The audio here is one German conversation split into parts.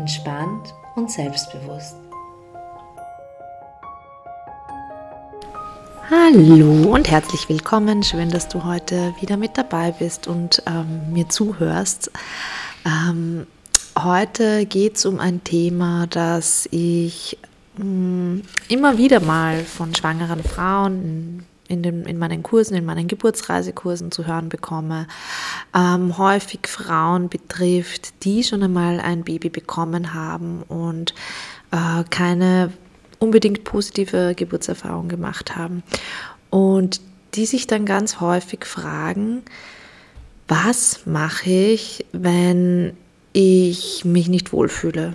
entspannt und selbstbewusst. Hallo und herzlich willkommen. Schön, dass du heute wieder mit dabei bist und ähm, mir zuhörst. Ähm, heute geht es um ein Thema, das ich mh, mm, immer wieder mal von schwangeren Frauen in, den, in meinen Kursen, in meinen Geburtsreisekursen zu hören bekomme, ähm, häufig Frauen betrifft, die schon einmal ein Baby bekommen haben und äh, keine unbedingt positive Geburtserfahrung gemacht haben und die sich dann ganz häufig fragen, was mache ich, wenn ich mich nicht wohlfühle?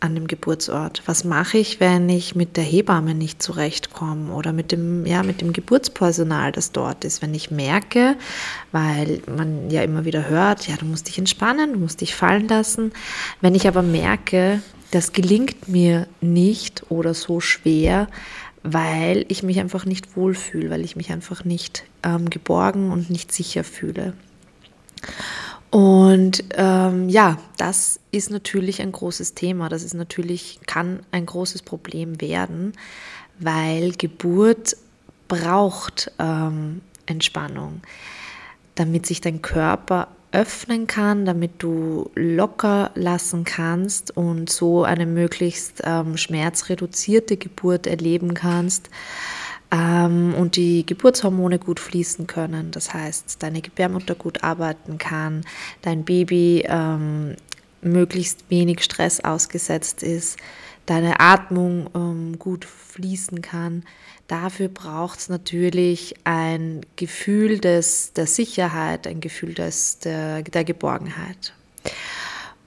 An dem Geburtsort? Was mache ich, wenn ich mit der Hebamme nicht zurechtkomme oder mit dem, ja, mit dem Geburtspersonal, das dort ist? Wenn ich merke, weil man ja immer wieder hört, ja, du musst dich entspannen, du musst dich fallen lassen. Wenn ich aber merke, das gelingt mir nicht oder so schwer, weil ich mich einfach nicht wohlfühle, weil ich mich einfach nicht ähm, geborgen und nicht sicher fühle. Und ähm, ja, das ist natürlich ein großes Thema. Das ist natürlich, kann ein großes Problem werden, weil Geburt braucht ähm, Entspannung, damit sich dein Körper öffnen kann, damit du locker lassen kannst und so eine möglichst ähm, schmerzreduzierte Geburt erleben kannst ähm, und die Geburtshormone gut fließen können. Das heißt, deine Gebärmutter gut arbeiten kann, dein Baby ähm, möglichst wenig Stress ausgesetzt ist, deine Atmung ähm, gut fließen kann. Dafür braucht es natürlich ein Gefühl des, der Sicherheit, ein Gefühl des, der, der Geborgenheit.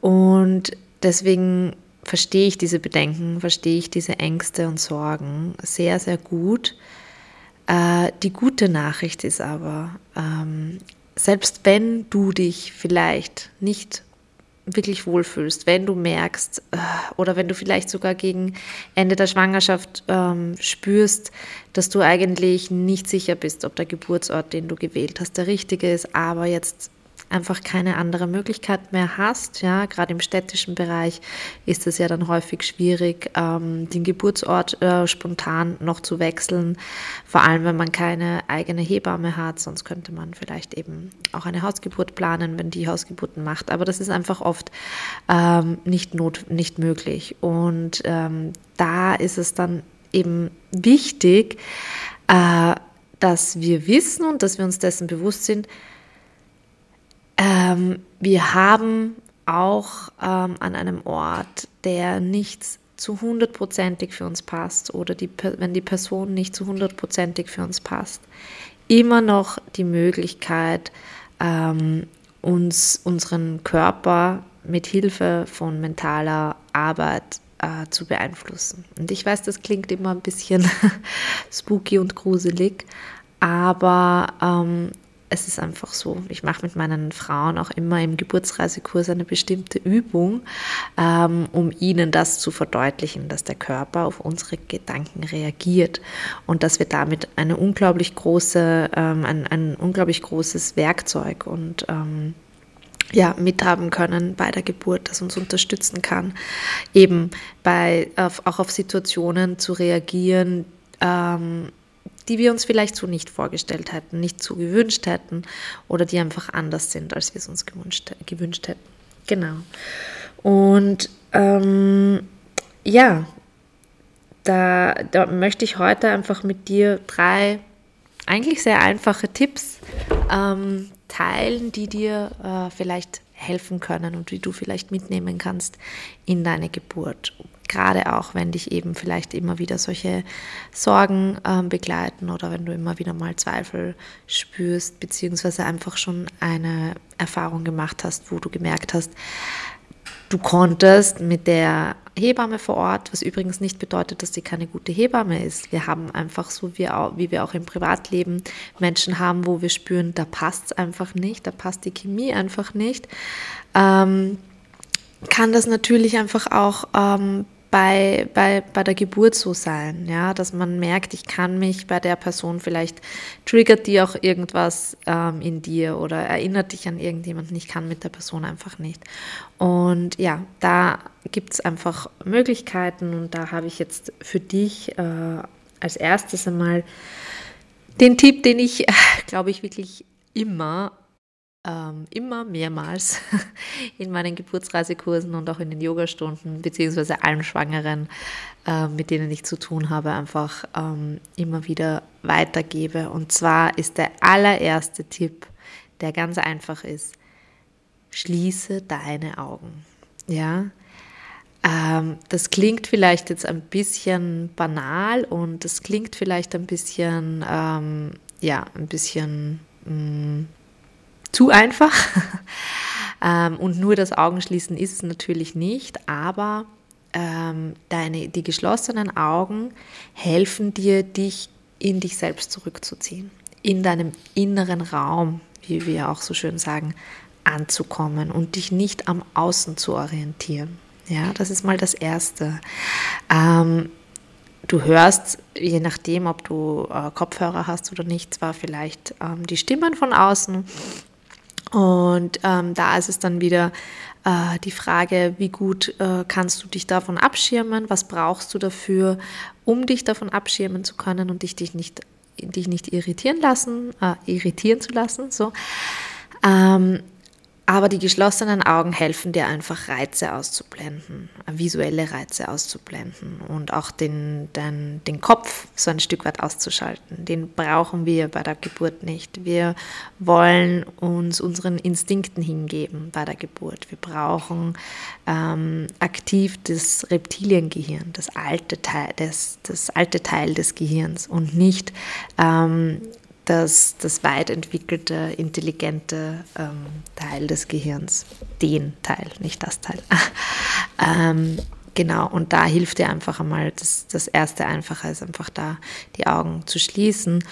Und deswegen verstehe ich diese Bedenken, verstehe ich diese Ängste und Sorgen sehr, sehr gut. Äh, die gute Nachricht ist aber, ähm, selbst wenn du dich vielleicht nicht wirklich wohlfühlst, wenn du merkst äh, oder wenn du vielleicht sogar gegen Ende der Schwangerschaft ähm, spürst, dass du eigentlich nicht sicher bist, ob der Geburtsort, den du gewählt hast, der richtige ist, aber jetzt einfach keine andere Möglichkeit mehr hast. Ja, gerade im städtischen Bereich ist es ja dann häufig schwierig, ähm, den Geburtsort äh, spontan noch zu wechseln. Vor allem, wenn man keine eigene Hebamme hat. Sonst könnte man vielleicht eben auch eine Hausgeburt planen, wenn die Hausgeburten macht. Aber das ist einfach oft ähm, nicht, not, nicht möglich. Und ähm, da ist es dann eben wichtig, äh, dass wir wissen und dass wir uns dessen bewusst sind, ähm, wir haben auch ähm, an einem Ort, der nicht zu hundertprozentig für uns passt oder die, wenn die Person nicht zu hundertprozentig für uns passt, immer noch die Möglichkeit, ähm, uns unseren Körper mit Hilfe von mentaler Arbeit äh, zu beeinflussen. Und ich weiß, das klingt immer ein bisschen spooky und gruselig, aber ähm, es ist einfach so. Ich mache mit meinen Frauen auch immer im Geburtsreisekurs eine bestimmte Übung, ähm, um ihnen das zu verdeutlichen, dass der Körper auf unsere Gedanken reagiert und dass wir damit eine unglaublich große, ähm, ein, ein unglaublich großes Werkzeug und ähm, ja, mithaben können bei der Geburt, das uns unterstützen kann, eben bei, auf, auch auf Situationen zu reagieren, ähm, die wir uns vielleicht so nicht vorgestellt hätten, nicht so gewünscht hätten oder die einfach anders sind, als wir es uns gewünscht, gewünscht hätten. Genau. Und ähm, ja, da, da möchte ich heute einfach mit dir drei eigentlich sehr einfache Tipps ähm, teilen, die dir äh, vielleicht helfen können und wie du vielleicht mitnehmen kannst in deine Geburt. Gerade auch, wenn dich eben vielleicht immer wieder solche Sorgen äh, begleiten oder wenn du immer wieder mal Zweifel spürst, beziehungsweise einfach schon eine Erfahrung gemacht hast, wo du gemerkt hast, Du konntest mit der Hebamme vor Ort, was übrigens nicht bedeutet, dass sie keine gute Hebamme ist. Wir haben einfach so, wie, auch, wie wir auch im Privatleben Menschen haben, wo wir spüren, da passt es einfach nicht, da passt die Chemie einfach nicht. Ähm, kann das natürlich einfach auch ähm, bei, bei, bei der Geburt so sein, ja, dass man merkt, ich kann mich bei der Person vielleicht triggert die auch irgendwas ähm, in dir oder erinnert dich an irgendjemanden, ich kann mit der Person einfach nicht. Und ja, da gibt es einfach Möglichkeiten und da habe ich jetzt für dich äh, als erstes einmal den Tipp, den ich, glaube ich, wirklich immer ähm, immer mehrmals in meinen Geburtsreisekursen und auch in den Yogastunden, beziehungsweise allen Schwangeren, äh, mit denen ich zu tun habe, einfach ähm, immer wieder weitergebe. Und zwar ist der allererste Tipp, der ganz einfach ist, schließe deine Augen. Ja, ähm, das klingt vielleicht jetzt ein bisschen banal und das klingt vielleicht ein bisschen, ähm, ja, ein bisschen mh, mm, zu einfach. ähm, und nur das Augenschließen ist es natürlich nicht, aber ähm, deine, die geschlossenen Augen helfen dir, dich in dich selbst zurückzuziehen, in deinem inneren Raum, wie wir auch so schön sagen, anzukommen und dich nicht am Außen zu orientieren. Ja, das ist mal das Erste. Ähm, du hörst, je nachdem, ob du äh, Kopfhörer hast oder nicht, zwar vielleicht ähm, die Stimmen von außen und ähm, da ist es dann wieder äh, die Frage, wie gut äh, kannst du dich davon abschirmen, was brauchst du dafür, um dich davon abschirmen zu können und dich, dich, nicht, dich nicht irritieren lassen, äh, irritieren zu lassen. So. Ähm, aber die geschlossenen Augen helfen dir einfach Reize auszublenden, visuelle Reize auszublenden und auch den, den, den Kopf so ein Stück weit auszuschalten. Den brauchen wir bei der Geburt nicht. Wir wollen uns unseren Instinkten hingeben bei der Geburt. Wir brauchen ähm, aktiv das Reptiliengehirn, das alte Teil, das, das alte Teil des Gehirns und nicht ähm, das, das weit entwickelte, intelligente ähm, Teil des Gehirns. Den Teil, nicht das Teil. ähm, genau, und da hilft dir einfach einmal, das, das erste Einfache ist einfach da, die Augen zu schließen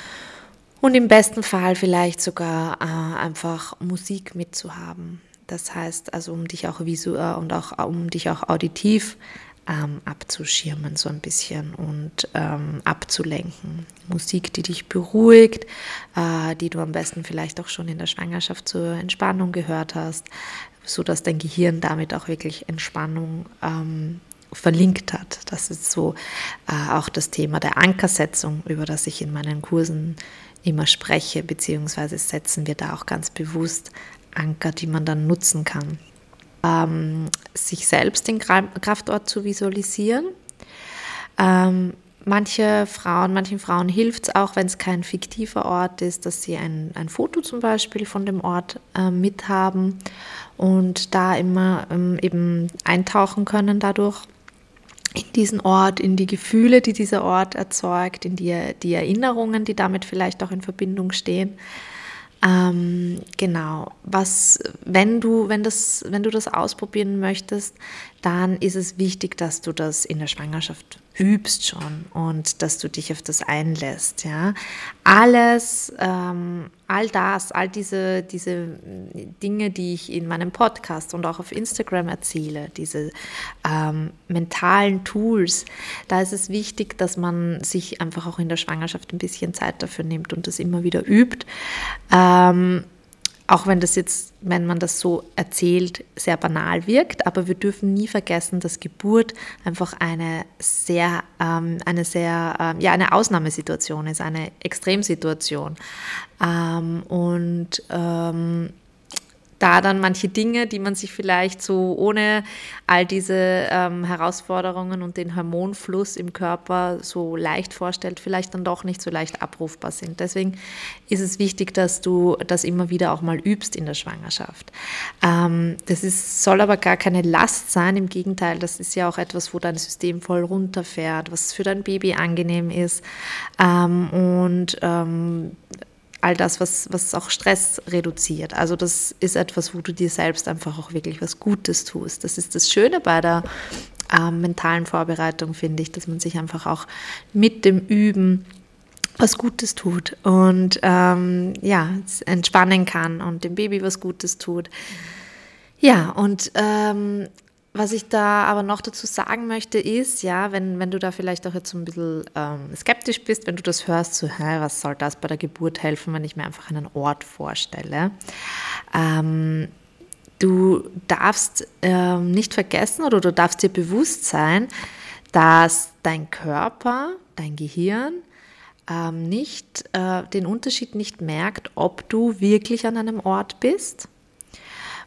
und im besten Fall vielleicht sogar äh, einfach Musik mitzuhaben. Das heißt, also um dich auch visuell und auch um dich auch auditiv ähm, abzuschirmen so ein bisschen und ähm, abzulenken. Musik, die dich beruhigt, äh, die du am besten vielleicht auch schon in der Schwangerschaft zur Entspannung gehört hast, so dass dein Gehirn damit auch wirklich Entspannung ähm, verlinkt hat. Das ist so äh, auch das Thema der Ankersetzung, über das ich in meinen Kursen immer spreche, beziehungsweise setzen wir da auch ganz bewusst Anker, die man dann nutzen kann ähm, sich selbst den Kraftort zu visualisieren. Ähm, manche Frauen, manchen Frauen hilft es auch, wenn es kein fiktiver Ort ist, dass sie ein, ein Foto zum Beispiel von dem Ort äh, mithaben und da immer ähm, eben eintauchen können dadurch in diesen Ort, in die Gefühle, die dieser Ort erzeugt, in die, die Erinnerungen, die damit vielleicht auch in Verbindung stehen. Ähm, genau. Was, wenn du, wenn das, wenn du das ausprobieren möchtest, dann ist es wichtig, dass du das in der Schwangerschaft übst schon und dass du dich auf das einlässt. Ja, alles, ähm, all das, all diese, diese Dinge, die ich in meinem Podcast und auch auf Instagram erzähle, diese ähm, mentalen Tools, da ist es wichtig, dass man sich einfach auch in der Schwangerschaft ein bisschen Zeit dafür nimmt und das immer wieder übt. Ähm, auch wenn das jetzt, wenn man das so erzählt, sehr banal wirkt, aber wir dürfen nie vergessen, dass Geburt einfach eine sehr, ähm, eine sehr, ähm, ja, eine Ausnahmesituation ist, eine Extremsituation. Ähm, und ähm, da dann manche Dinge, die man sich vielleicht so ohne all diese ähm, Herausforderungen und den Hormonfluss im Körper so leicht vorstellt, vielleicht dann doch nicht so leicht abrufbar sind. Deswegen ist es wichtig, dass du das immer wieder auch mal übst in der Schwangerschaft. Ähm, das ist, soll aber gar keine Last sein, im Gegenteil, das ist ja auch etwas, wo dein System voll runterfährt, was für dein Baby angenehm ist. Ähm, und ähm, all das, was, was auch Stress reduziert. Also das ist etwas, wo du dir selbst einfach auch wirklich was Gutes tust. Das ist das Schöne bei der äh, mentalen Vorbereitung, finde ich, dass man sich einfach auch mit dem Üben was Gutes tut und ähm, ja, entspannen kann und dem Baby was Gutes tut. Ja, und ähm, was ich da aber noch dazu sagen möchte, ist, ja, wenn, wenn du da vielleicht auch jetzt so ein bisschen ähm, skeptisch bist, wenn du das hörst, so, hä, was soll das bei der Geburt helfen, wenn ich mir einfach einen Ort vorstelle. Ähm, du darfst ähm, nicht vergessen oder du darfst dir bewusst sein, dass dein Körper, dein Gehirn ähm, nicht äh, den Unterschied nicht merkt, ob du wirklich an einem Ort bist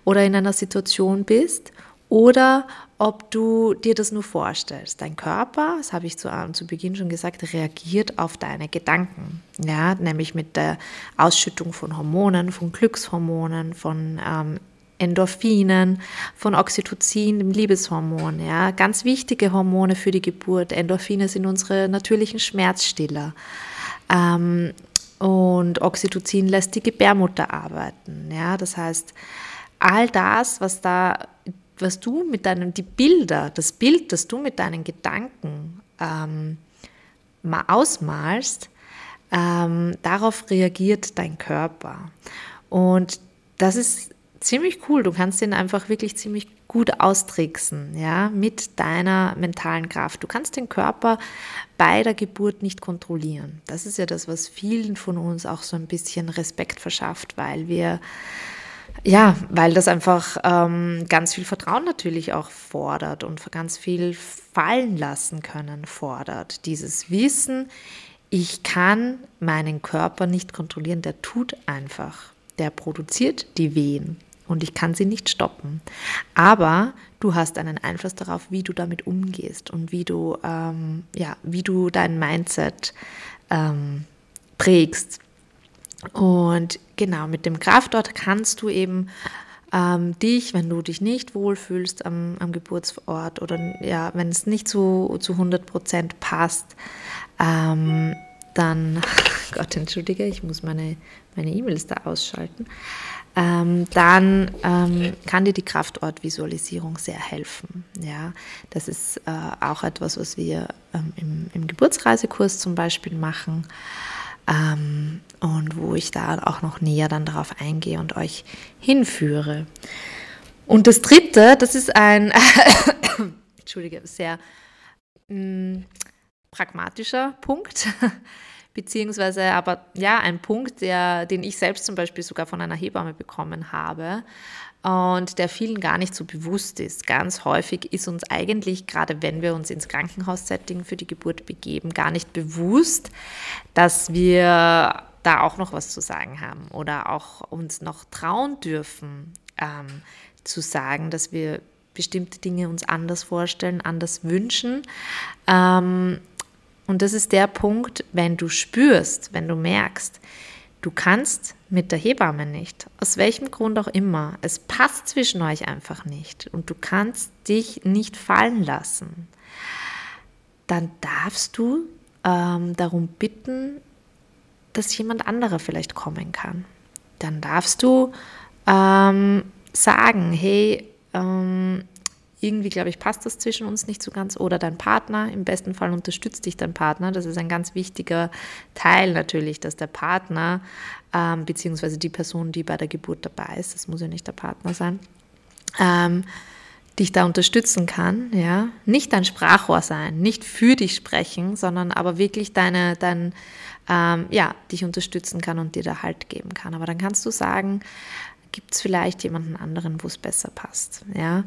oder in einer Situation bist oder ob du dir das nur vorstellst. Dein Körper, das habe ich zu, äh, zu Beginn schon gesagt, reagiert auf deine Gedanken, ja, nämlich mit der Ausschüttung von Hormonen, von Glückshormonen, von ähm, Endorphinen, von Oxytocin, dem Liebeshormon, ja, ganz wichtige Hormone für die Geburt. Endorphine sind unsere natürlichen Schmerzstiller. Ähm, und Oxytocin lässt die Gebärmutter arbeiten, ja, das heißt, all das, was da was du mit deinen, die Bilder, das Bild, das du mit deinen Gedanken ähm, mal ausmalst, ähm, darauf reagiert dein Körper. Und das ist ziemlich cool. Du kannst den einfach wirklich ziemlich gut austricksen, ja, mit deiner mentalen Kraft. Du kannst den Körper bei der Geburt nicht kontrollieren. Das ist ja das, was vielen von uns auch so ein bisschen Respekt verschafft, weil wir ja, weil das einfach ähm, ganz viel Vertrauen natürlich auch fordert und ganz viel fallen lassen können fordert. Dieses Wissen, ich kann meinen Körper nicht kontrollieren, der tut einfach. Der produziert die Wehen und ich kann sie nicht stoppen. Aber du hast einen Einfluss darauf, wie du damit umgehst und wie du, ähm, ja, wie du dein Mindset ähm, prägst. Und genau, mit dem Kraftort kannst du eben ähm, dich, wenn du dich nicht wohlfühlst am, am Geburtsort oder ja, wenn es nicht zu, zu 100 Prozent passt, ähm, dann, Gott entschuldige, ich muss meine meine E-Mails da ausschalten, ähm, dann ähm, kann dir die Kraftortvisualisierung sehr helfen. Ja, das ist äh, auch etwas, was wir ähm, im, im Geburtsreisekurs zum Beispiel machen ähm, und wo ich da auch noch näher dann darauf eingehe und euch hinführe. Und das dritte, das ist ein, entschuldige, sehr mh, mm, pragmatischer Punkt, beziehungsweise aber ja, ein Punkt, der, den ich selbst zum Beispiel sogar von einer Hebamme bekommen habe und der vielen gar nicht so bewusst ist. Ganz häufig ist uns eigentlich, gerade wenn wir uns ins Krankenhaussetting für die Geburt begeben, gar nicht bewusst, dass wir da auch noch was zu sagen haben oder auch uns noch trauen dürfen ähm, zu sagen, dass wir bestimmte Dinge uns anders vorstellen, anders wünschen. Ähm, und das ist der Punkt, wenn du spürst, wenn du merkst, Du kannst mit der Hebamme nicht, aus welchem Grund auch immer. Es passt zwischen euch einfach nicht und du kannst dich nicht fallen lassen. Dann darfst du ähm, darum bitten, dass jemand anderer vielleicht kommen kann. Dann darfst du ähm, sagen, hey, ähm, irgendwie, glaube ich, passt das zwischen uns nicht so ganz. Oder dein Partner, im besten Fall unterstützt dich dein Partner. Das ist ein ganz wichtiger Teil natürlich, dass der Partner, ähm, beziehungsweise die Person, die bei der Geburt dabei ist, das muss ja nicht der Partner sein, ähm, dich da unterstützen kann, ja, nicht dein Sprachrohr sein, nicht für dich sprechen, sondern aber wirklich deine, dein, ähm, ja, dich unterstützen kann und dir da Halt geben kann. Aber dann kannst du sagen, gibt es vielleicht jemanden anderen, wo es besser passt, ja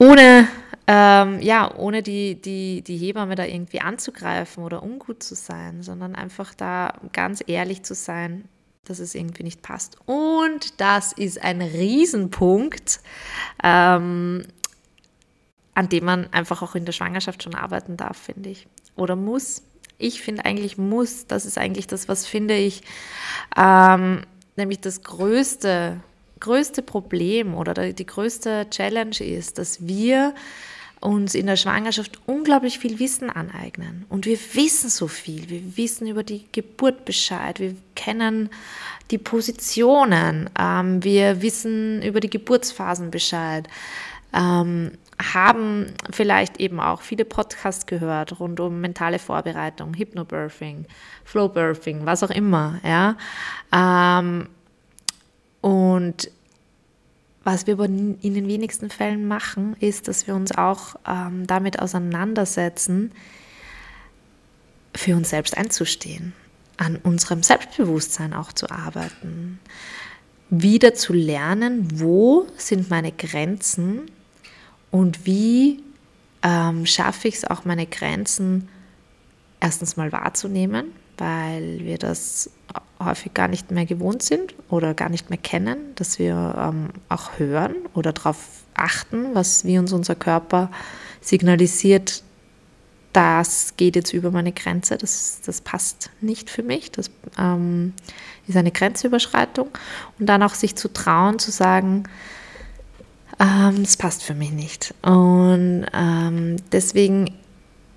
ohne, ähm, ja, ohne die, die, die Hebamme da irgendwie anzugreifen oder ungut zu sein, sondern einfach da ganz ehrlich zu sein, dass es irgendwie nicht passt. Und das ist ein Riesenpunkt, ähm, an dem man einfach auch in der Schwangerschaft schon arbeiten darf, finde ich. Oder muss. Ich finde eigentlich muss. Das ist eigentlich das, was finde ich, ähm, nämlich das größte größte Problem oder die größte Challenge ist, dass wir uns in der Schwangerschaft unglaublich viel Wissen aneignen. Und wir wissen so viel. Wir wissen über die Geburt Bescheid. Wir kennen die Positionen. Ähm, wir wissen über die Geburtsphasen Bescheid. Ähm, haben vielleicht eben auch viele Podcasts gehört rund um mentale Vorbereitung, Hypnobirthing, Flowbirthing, was auch immer. Ja? Ähm, und was wir in den wenigsten Fällen machen, ist, dass wir uns auch ähm, damit auseinandersetzen, für uns selbst einzustehen, an unserem Selbstbewusstsein auch zu arbeiten, wieder zu lernen, wo sind meine Grenzen und wie ähm, schaffe ich es auch, meine Grenzen erstens mal wahrzunehmen, weil wir das häufig gar nicht mehr gewohnt sind oder gar nicht mehr kennen, dass wir ähm, auch hören oder darauf achten, was wie uns unser Körper signalisiert, das geht jetzt über meine Grenze, das, das passt nicht für mich, das ähm, ist eine Grenzüberschreitung. Und dann auch sich zu trauen, zu sagen, ähm, das passt für mich nicht. Und ähm, deswegen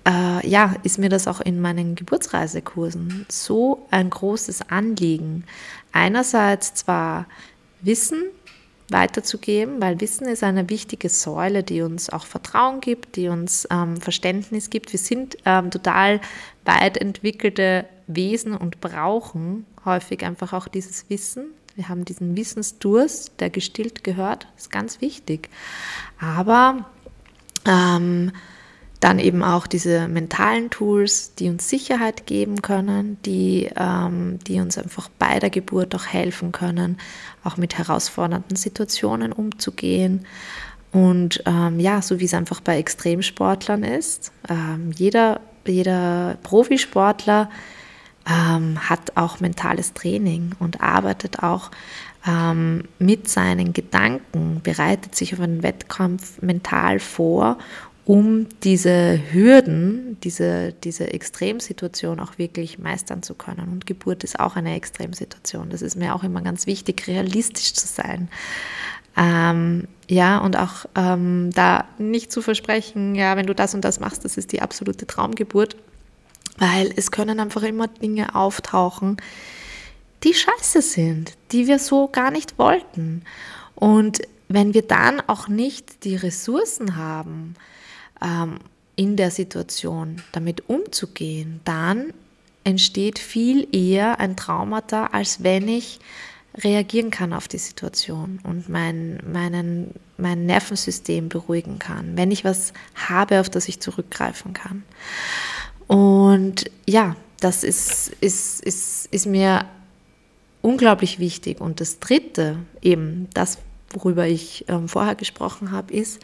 äh, ja, ist mir das auch in meinen Geburtsreisekursen so ein großes Anliegen. Einerseits zwar Wissen weiterzugeben, weil Wissen ist eine wichtige Säule, die uns auch Vertrauen gibt, die uns ähm, Verständnis gibt. Wir sind ähm, total weit entwickelte Wesen und brauchen häufig einfach auch dieses Wissen. Wir haben diesen Wissensdurst, der gestillt gehört, ist ganz wichtig. Aber ähm, dann eben auch diese mentalen Tools, die uns Sicherheit geben können, die, ähm, die uns einfach bei der Geburt auch helfen können, auch mit herausfordernden Situationen umzugehen. Und ähm, ja, so wie es einfach bei Extremsportlern ist, ähm, jeder, jeder Profisportler ähm, hat auch mentales Training und arbeitet auch ähm, mit seinen Gedanken, bereitet sich auf einen Wettkampf mental vor um diese Hürden, diese, diese Extremsituation auch wirklich meistern zu können. Und Geburt ist auch eine Extremsituation. Das ist mir auch immer ganz wichtig, realistisch zu sein. Ähm, ja, und auch ähm, da nicht zu versprechen, ja, wenn du das und das machst, das ist die absolute Traumgeburt, weil es können einfach immer Dinge auftauchen, die scheiße sind, die wir so gar nicht wollten. Und wenn wir dann auch nicht die Ressourcen haben, ähm, in der Situation damit umzugehen, dann entsteht viel eher ein Traumata, als wenn ich reagieren kann auf die Situation und mein, meinen, mein Nervensystem beruhigen kann, wenn ich was habe, auf das ich zurückgreifen kann. Und ja, das ist, ist, ist, ist mir unglaublich wichtig. Und das Dritte, eben das, worüber ich ähm, vorher gesprochen habe, ist,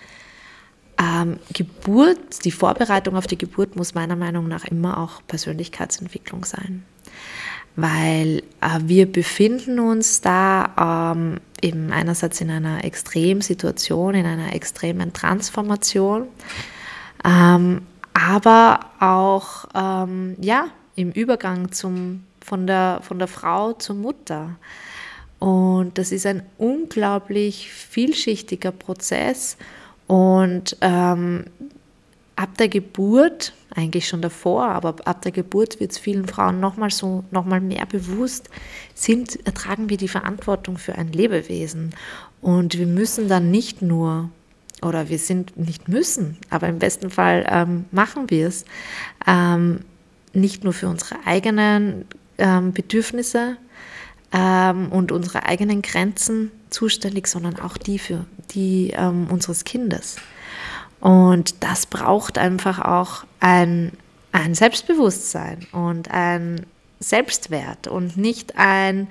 ähm, Geburt, die Vorbereitung auf die Geburt muss meiner Meinung nach immer auch Persönlichkeitsentwicklung sein. Weil äh, wir befinden uns da ähm, eben einerseits in einer Extremsituation, in einer extremen Transformation, ähm, aber auch ähm, ja, im Übergang zum, von, der, von der Frau zur Mutter. Und das ist ein unglaublich vielschichtiger Prozess und ähm, ab der Geburt, eigentlich schon davor, aber ab der Geburt wird es vielen Frauen nochmal so, nochmal mehr bewusst, sind, tragen wir die Verantwortung für ein Lebewesen. Und wir müssen dann nicht nur, oder wir sind nicht müssen, aber im besten Fall ähm, machen wir es, ähm, nicht nur für unsere eigenen ähm, Bedürfnisse ähm, und unsere eigenen Grenzen zuständig, sondern auch die für die ähm, unseres Kindes. Und das braucht einfach auch ein, ein Selbstbewusstsein und ein Selbstwert und nicht ein,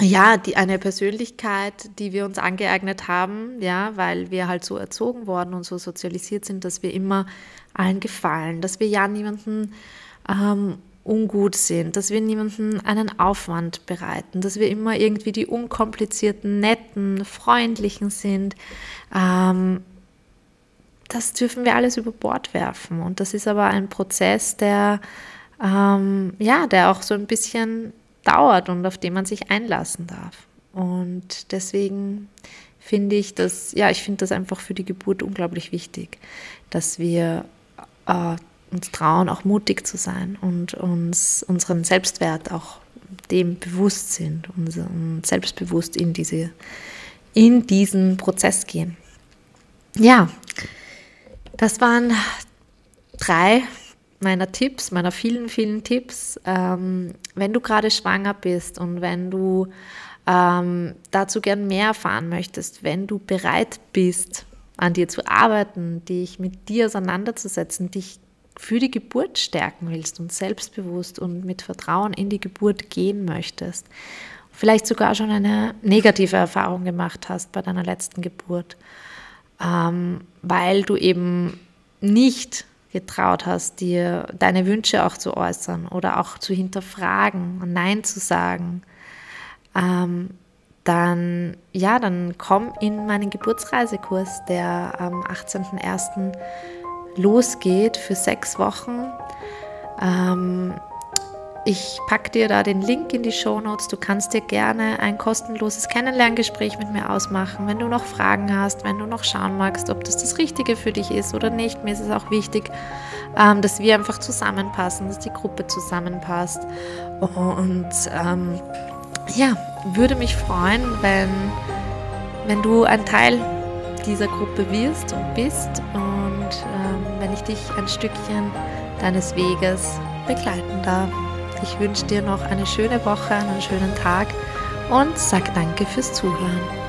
ja, die, eine Persönlichkeit, die wir uns angeeignet haben, ja, weil wir halt so erzogen worden und so sozialisiert sind, dass wir immer allen gefallen, dass wir ja niemanden ähm, ungut sind, dass wir niemanden einen Aufwand bereiten, dass wir immer irgendwie die unkomplizierten, netten, freundlichen sind. Ähm, das dürfen wir alles über Bord werfen. Und das ist aber ein Prozess, der, ähm, ja, der auch so ein bisschen dauert und auf den man sich einlassen darf. Und deswegen finde ich das, ja, ich finde das einfach für die Geburt unglaublich wichtig, dass wir äh, uns trauen, auch mutig zu sein und uns unseren Selbstwert auch dem bewusst sind und selbstbewusst in, diese, in diesen Prozess gehen. Ja, das waren drei meiner Tipps, meiner vielen, vielen Tipps. Ähm, wenn du gerade schwanger bist und wenn du ähm, dazu gern mehr erfahren möchtest, wenn du bereit bist, an dir zu arbeiten, dich mit dir auseinanderzusetzen, dich für die Geburt stärken willst und selbstbewusst und mit Vertrauen in die Geburt gehen möchtest, vielleicht sogar schon eine negative Erfahrung gemacht hast bei deiner letzten Geburt, ähm, weil du eben nicht getraut hast, dir deine Wünsche auch zu äußern oder auch zu hinterfragen und Nein zu sagen, ähm, dann ja, dann komm in meinen Geburtsreisekurs, der am 18.01 losgeht für sechs Wochen. Ähm, ich packe dir da den Link in die Show Notes. Du kannst dir gerne ein kostenloses Kennenlerngespräch mit mir ausmachen, wenn du noch Fragen hast, wenn du noch schauen magst, ob das das Richtige für dich ist oder nicht. Mir ist es auch wichtig, ähm, dass wir einfach zusammenpassen, dass die Gruppe zusammenpasst. Und ähm, ja, würde mich freuen, wenn, wenn du ein Teil dieser Gruppe wirst und bist und ähm, wenn ich dich ein Stückchen deines Weges begleiten darf. Ich wünsche dir noch eine schöne Woche, einen schönen Tag und sag danke fürs Zuhören.